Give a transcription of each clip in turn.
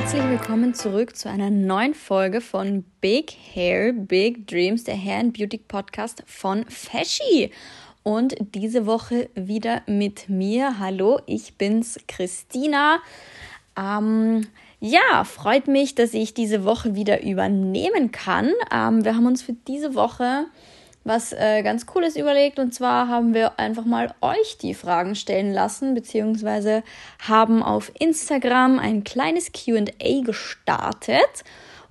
herzlich willkommen zurück zu einer neuen Folge von Big Hair, Big Dreams, der Hair and Beauty Podcast von Fashy. Und diese Woche wieder mit mir. Hallo, ich bin's, Christina. Ähm, ja, freut mich, dass ich diese Woche wieder übernehmen kann. Ähm, wir haben uns für diese Woche was äh, ganz Cooles überlegt. Und zwar haben wir einfach mal euch die Fragen stellen lassen, beziehungsweise haben auf Instagram ein kleines QA gestartet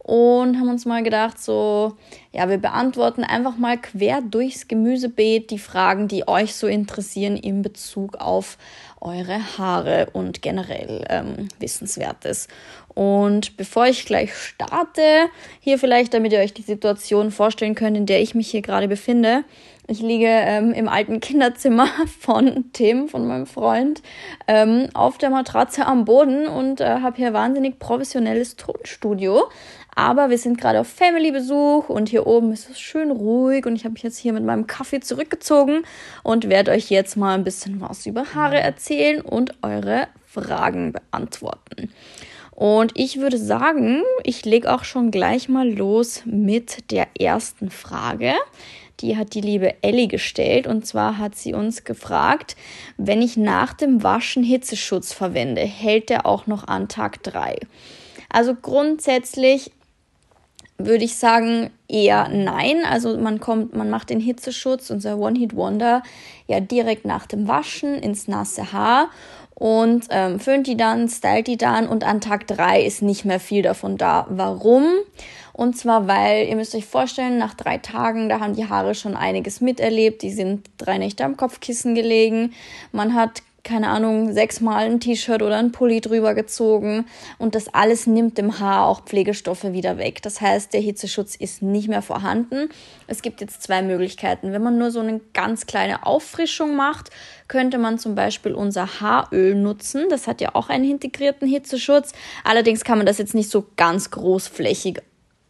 und haben uns mal gedacht, so, ja, wir beantworten einfach mal quer durchs Gemüsebeet die Fragen, die euch so interessieren in Bezug auf eure Haare und generell ähm, Wissenswertes. Und bevor ich gleich starte, hier vielleicht, damit ihr euch die Situation vorstellen könnt, in der ich mich hier gerade befinde. Ich liege ähm, im alten Kinderzimmer von Tim, von meinem Freund, ähm, auf der Matratze am Boden und äh, habe hier wahnsinnig professionelles Tonstudio. Aber wir sind gerade auf Family-Besuch und hier oben ist es schön ruhig und ich habe mich jetzt hier mit meinem Kaffee zurückgezogen und werde euch jetzt mal ein bisschen was über Haare erzählen und eure Fragen beantworten. Und ich würde sagen, ich lege auch schon gleich mal los mit der ersten Frage. Die hat die liebe Ellie gestellt. Und zwar hat sie uns gefragt, wenn ich nach dem Waschen Hitzeschutz verwende, hält der auch noch an Tag 3? Also grundsätzlich würde ich sagen, eher nein. Also man kommt, man macht den Hitzeschutz, unser One-Hit-Wonder, ja direkt nach dem Waschen ins nasse Haar und ähm, föhnt die dann, stylt die dann und an Tag drei ist nicht mehr viel davon da. Warum? Und zwar, weil ihr müsst euch vorstellen, nach drei Tagen, da haben die Haare schon einiges miterlebt. Die sind drei Nächte am Kopfkissen gelegen. Man hat keine Ahnung, sechsmal ein T-Shirt oder ein Pulli drüber gezogen und das alles nimmt dem Haar auch Pflegestoffe wieder weg. Das heißt, der Hitzeschutz ist nicht mehr vorhanden. Es gibt jetzt zwei Möglichkeiten. Wenn man nur so eine ganz kleine Auffrischung macht, könnte man zum Beispiel unser Haaröl nutzen. Das hat ja auch einen integrierten Hitzeschutz. Allerdings kann man das jetzt nicht so ganz großflächig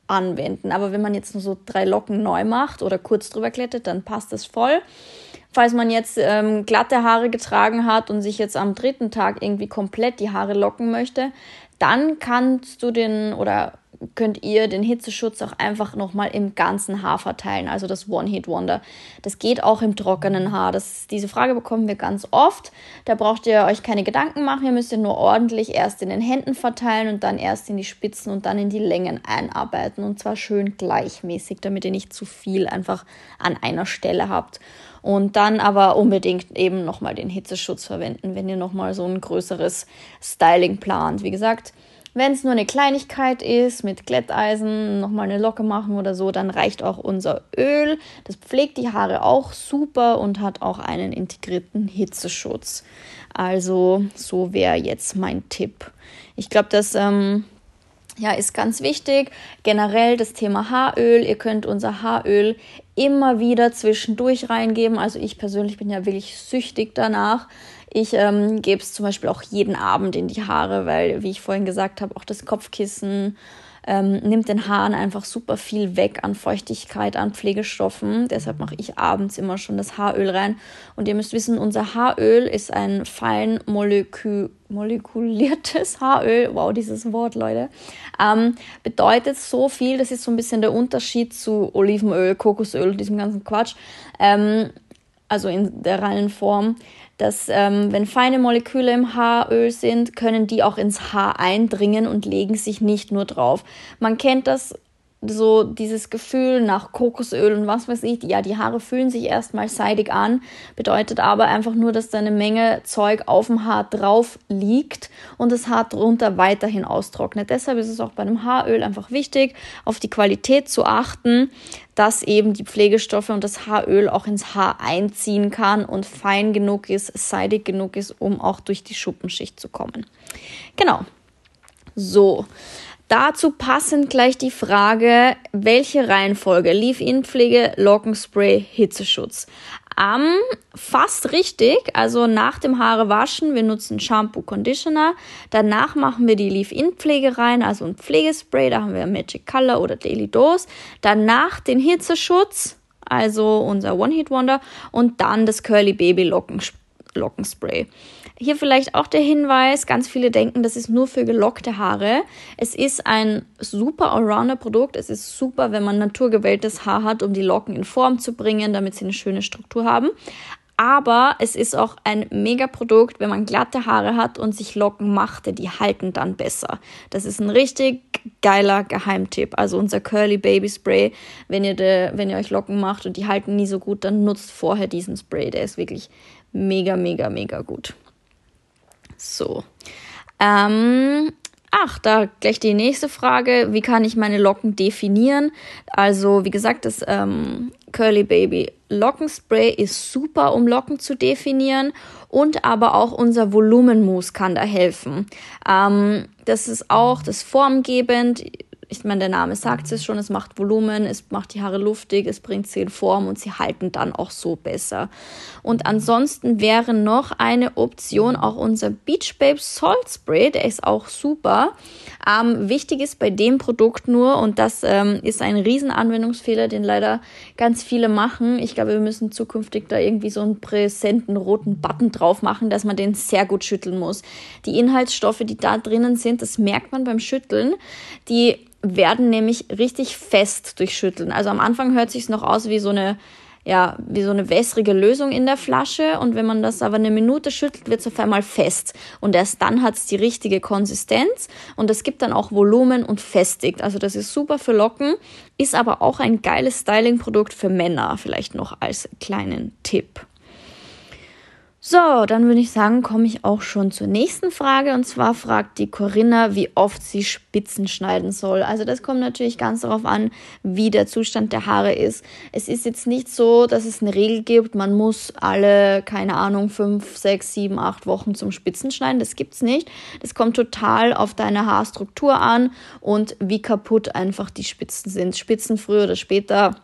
anwenden. Aber wenn man jetzt nur so drei Locken neu macht oder kurz drüber klettet, dann passt das voll. Falls man jetzt ähm, glatte Haare getragen hat und sich jetzt am dritten Tag irgendwie komplett die Haare locken möchte, dann kannst du den oder könnt ihr den Hitzeschutz auch einfach nochmal im ganzen Haar verteilen, also das One-Hit-Wonder. Das geht auch im trockenen Haar. Das, diese Frage bekommen wir ganz oft. Da braucht ihr euch keine Gedanken machen. Ihr müsst ihr nur ordentlich erst in den Händen verteilen und dann erst in die Spitzen und dann in die Längen einarbeiten. Und zwar schön gleichmäßig, damit ihr nicht zu viel einfach an einer Stelle habt. Und dann aber unbedingt eben nochmal den Hitzeschutz verwenden, wenn ihr nochmal so ein größeres Styling plant. Wie gesagt, wenn es nur eine Kleinigkeit ist, mit Glätteisen nochmal eine Locke machen oder so, dann reicht auch unser Öl. Das pflegt die Haare auch super und hat auch einen integrierten Hitzeschutz. Also so wäre jetzt mein Tipp. Ich glaube, das ähm, ja, ist ganz wichtig. Generell das Thema Haaröl. Ihr könnt unser Haaröl immer wieder zwischendurch reingeben. Also ich persönlich bin ja wirklich süchtig danach. Ich ähm, gebe es zum Beispiel auch jeden Abend in die Haare, weil, wie ich vorhin gesagt habe, auch das Kopfkissen ähm, nimmt den Haaren einfach super viel weg an Feuchtigkeit, an Pflegestoffen. Deshalb mache ich abends immer schon das Haaröl rein. Und ihr müsst wissen, unser Haaröl ist ein fein molekü molekuliertes Haaröl. Wow, dieses Wort, Leute. Ähm, bedeutet so viel, das ist so ein bisschen der Unterschied zu Olivenöl, Kokosöl, diesem ganzen Quatsch. Ähm, also in der reinen Form dass ähm, wenn feine Moleküle im Haaröl sind, können die auch ins Haar eindringen und legen sich nicht nur drauf. Man kennt das so dieses Gefühl nach Kokosöl und was weiß ich, ja, die Haare fühlen sich erstmal seidig an, bedeutet aber einfach nur, dass da eine Menge Zeug auf dem Haar drauf liegt und das Haar drunter weiterhin austrocknet. Deshalb ist es auch bei einem Haaröl einfach wichtig, auf die Qualität zu achten, dass eben die Pflegestoffe und das Haaröl auch ins Haar einziehen kann und fein genug ist, seidig genug ist, um auch durch die Schuppenschicht zu kommen. Genau. So. Dazu passend gleich die Frage, welche Reihenfolge? Leave-In-Pflege, Lockenspray, Hitzeschutz. Ähm, fast richtig, also nach dem Haare waschen, wir nutzen Shampoo, Conditioner. Danach machen wir die Leave-In-Pflege rein, also ein Pflegespray, da haben wir Magic Color oder Daily Dose. Danach den Hitzeschutz, also unser One-Hit-Wonder und dann das Curly Baby Lockenspray. Hier vielleicht auch der Hinweis, ganz viele denken, das ist nur für gelockte Haare. Es ist ein super Allrounder-Produkt. Es ist super, wenn man naturgewelltes Haar hat, um die Locken in Form zu bringen, damit sie eine schöne Struktur haben. Aber es ist auch ein Mega-Produkt, wenn man glatte Haare hat und sich Locken machte, die halten dann besser. Das ist ein richtig geiler Geheimtipp. Also unser Curly Baby Spray, wenn ihr, de, wenn ihr euch Locken macht und die halten nie so gut, dann nutzt vorher diesen Spray. Der ist wirklich mega, mega, mega gut. So. Ähm, ach, da gleich die nächste Frage. Wie kann ich meine Locken definieren? Also, wie gesagt, das ähm, Curly Baby Lockenspray ist super, um Locken zu definieren. Und aber auch unser Volumenmus kann da helfen. Ähm, das ist auch das formgebend ich meine, der Name sagt es schon, es macht Volumen, es macht die Haare luftig, es bringt sie in Form und sie halten dann auch so besser. Und ansonsten wäre noch eine Option auch unser Beach Babe Salt Spray, der ist auch super. Ähm, wichtig ist bei dem Produkt nur, und das ähm, ist ein Riesenanwendungsfehler, den leider ganz viele machen. Ich glaube, wir müssen zukünftig da irgendwie so einen präsenten roten Button drauf machen, dass man den sehr gut schütteln muss. Die Inhaltsstoffe, die da drinnen sind, das merkt man beim Schütteln. Die werden nämlich richtig fest durch Schütteln. Also am Anfang hört sich noch aus wie so eine ja, wie so eine wässrige Lösung in der Flasche und wenn man das aber eine Minute schüttelt, wird es auf einmal fest und erst dann hat es die richtige Konsistenz und es gibt dann auch Volumen und festigt. Also das ist super für Locken, ist aber auch ein geiles Styling-Produkt für Männer, vielleicht noch als kleinen Tipp. So, dann würde ich sagen, komme ich auch schon zur nächsten Frage. Und zwar fragt die Corinna, wie oft sie Spitzen schneiden soll. Also das kommt natürlich ganz darauf an, wie der Zustand der Haare ist. Es ist jetzt nicht so, dass es eine Regel gibt, man muss alle, keine Ahnung, fünf, sechs, sieben, acht Wochen zum Spitzen schneiden. Das gibt's nicht. Das kommt total auf deine Haarstruktur an und wie kaputt einfach die Spitzen sind. Spitzen früher oder später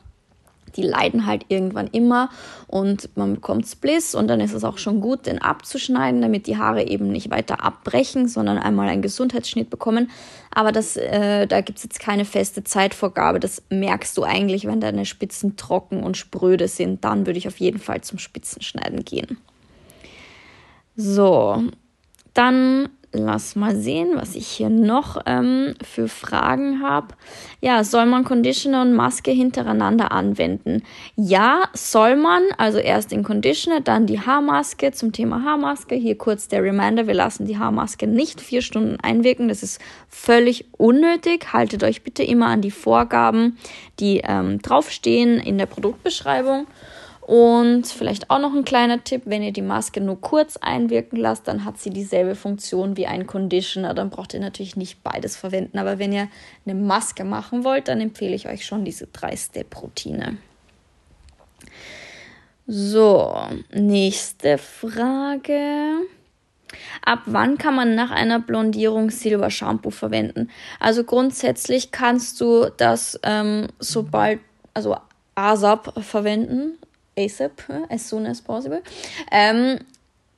die leiden halt irgendwann immer und man bekommt Spliss und dann ist es auch schon gut, den abzuschneiden, damit die Haare eben nicht weiter abbrechen, sondern einmal einen Gesundheitsschnitt bekommen. Aber das, äh, da gibt es jetzt keine feste Zeitvorgabe. Das merkst du eigentlich, wenn deine Spitzen trocken und spröde sind. Dann würde ich auf jeden Fall zum Spitzenschneiden gehen. So, dann lass mal sehen, was ich hier noch ähm, für Fragen habe. Ja, soll man Conditioner und Maske hintereinander anwenden? Ja, soll man. Also erst den Conditioner, dann die Haarmaske. Zum Thema Haarmaske hier kurz der Reminder: Wir lassen die Haarmaske nicht vier Stunden einwirken. Das ist völlig unnötig. Haltet euch bitte immer an die Vorgaben, die ähm, draufstehen in der Produktbeschreibung. Und vielleicht auch noch ein kleiner Tipp, wenn ihr die Maske nur kurz einwirken lasst, dann hat sie dieselbe Funktion wie ein Conditioner. Dann braucht ihr natürlich nicht beides verwenden. Aber wenn ihr eine Maske machen wollt, dann empfehle ich euch schon diese 3-Step-Routine. So, nächste Frage. Ab wann kann man nach einer Blondierung Silber Shampoo verwenden? Also grundsätzlich kannst du das ähm, sobald, also ASAP verwenden, ASAP, as soon as possible, ähm,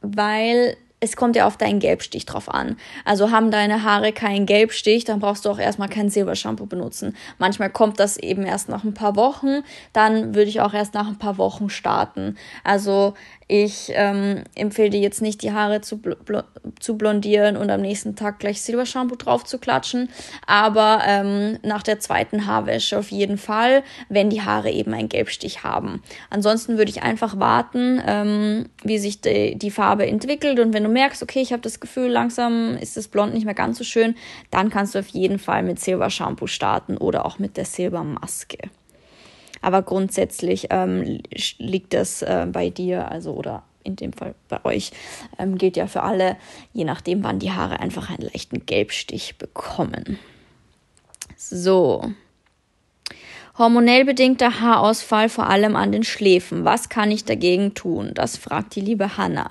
weil es kommt ja auf deinen Gelbstich drauf an. Also haben deine Haare keinen Gelbstich, dann brauchst du auch erstmal kein Silbershampoo benutzen. Manchmal kommt das eben erst nach ein paar Wochen, dann würde ich auch erst nach ein paar Wochen starten. Also ich ähm, empfehle dir jetzt nicht, die Haare zu, bl zu blondieren und am nächsten Tag gleich Silbershampoo drauf zu klatschen, aber ähm, nach der zweiten Haarwäsche auf jeden Fall, wenn die Haare eben einen Gelbstich haben. Ansonsten würde ich einfach warten, ähm, wie sich die, die Farbe entwickelt und wenn du merkst, okay, ich habe das Gefühl, langsam ist das Blond nicht mehr ganz so schön, dann kannst du auf jeden Fall mit Silbershampoo starten oder auch mit der Silbermaske. Aber grundsätzlich ähm, liegt das äh, bei dir, also oder in dem Fall bei euch, ähm, gilt ja für alle, je nachdem, wann die Haare einfach einen leichten Gelbstich bekommen. So. Hormonell bedingter Haarausfall vor allem an den Schläfen. Was kann ich dagegen tun? Das fragt die liebe Hanna.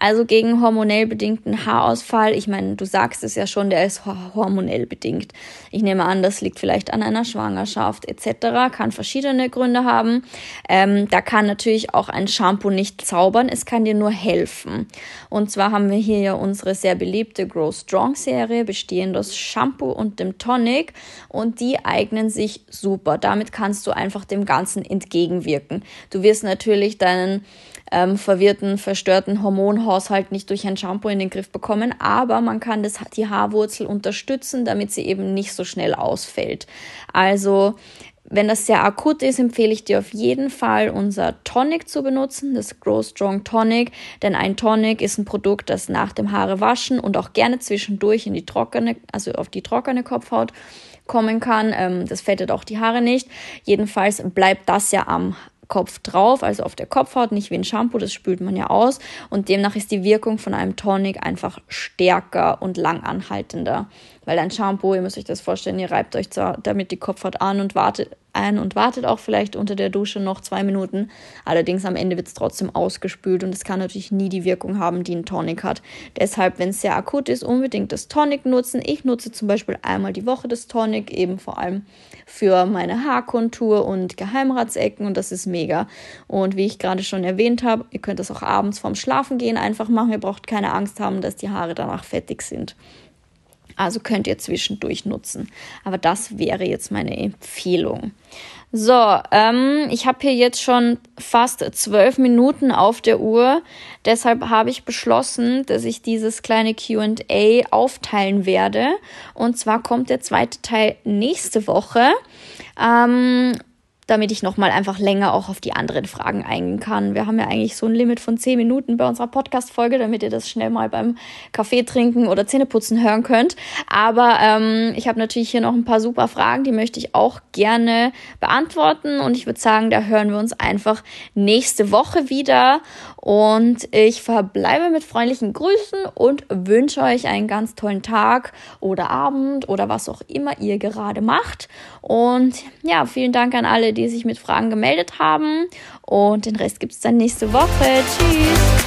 Also gegen hormonell bedingten Haarausfall, ich meine, du sagst es ja schon, der ist hormonell bedingt. Ich nehme an, das liegt vielleicht an einer Schwangerschaft etc., kann verschiedene Gründe haben. Ähm, da kann natürlich auch ein Shampoo nicht zaubern, es kann dir nur helfen. Und zwar haben wir hier ja unsere sehr beliebte Grow Strong Serie, bestehend aus Shampoo und dem Tonic und die eignen sich super. Damit kannst du einfach dem Ganzen entgegenwirken. Du wirst natürlich deinen ähm, verwirrten, verstörten Hormonhaushalt nicht durch ein Shampoo in den Griff bekommen, aber man kann das, die Haarwurzel unterstützen, damit sie eben nicht so schnell ausfällt. Also wenn das sehr akut ist, empfehle ich dir auf jeden Fall unser Tonic zu benutzen, das Grow Strong Tonic, denn ein Tonic ist ein Produkt, das nach dem Haare waschen und auch gerne zwischendurch in die trockene, also auf die trockene Kopfhaut kommen kann. Ähm, das fettet auch die Haare nicht. Jedenfalls bleibt das ja am Kopf drauf, also auf der Kopfhaut, nicht wie ein Shampoo, das spült man ja aus. Und demnach ist die Wirkung von einem Tonic einfach stärker und langanhaltender. Weil ein Shampoo, ihr müsst euch das vorstellen, ihr reibt euch damit die Kopfhaut an und wartet ein und wartet auch vielleicht unter der Dusche noch zwei Minuten. Allerdings am Ende wird es trotzdem ausgespült und es kann natürlich nie die Wirkung haben, die ein Tonic hat. Deshalb, wenn es sehr akut ist, unbedingt das Tonic nutzen. Ich nutze zum Beispiel einmal die Woche das Tonic, eben vor allem für meine Haarkontur und Geheimratsecken und das ist mega. Und wie ich gerade schon erwähnt habe, ihr könnt das auch abends vorm Schlafengehen einfach machen. Ihr braucht keine Angst haben, dass die Haare danach fettig sind. Also könnt ihr zwischendurch nutzen. Aber das wäre jetzt meine Empfehlung. So, ähm, ich habe hier jetzt schon fast zwölf Minuten auf der Uhr. Deshalb habe ich beschlossen, dass ich dieses kleine QA aufteilen werde. Und zwar kommt der zweite Teil nächste Woche. Ähm, damit ich nochmal einfach länger auch auf die anderen Fragen eingehen kann. Wir haben ja eigentlich so ein Limit von 10 Minuten bei unserer Podcast-Folge, damit ihr das schnell mal beim Kaffee trinken oder Zähneputzen hören könnt. Aber ähm, ich habe natürlich hier noch ein paar super Fragen, die möchte ich auch gerne beantworten. Und ich würde sagen, da hören wir uns einfach nächste Woche wieder. Und ich verbleibe mit freundlichen Grüßen und wünsche euch einen ganz tollen Tag oder Abend oder was auch immer ihr gerade macht. Und ja, vielen Dank an alle, die sich mit Fragen gemeldet haben. Und den Rest gibt es dann nächste Woche. Tschüss!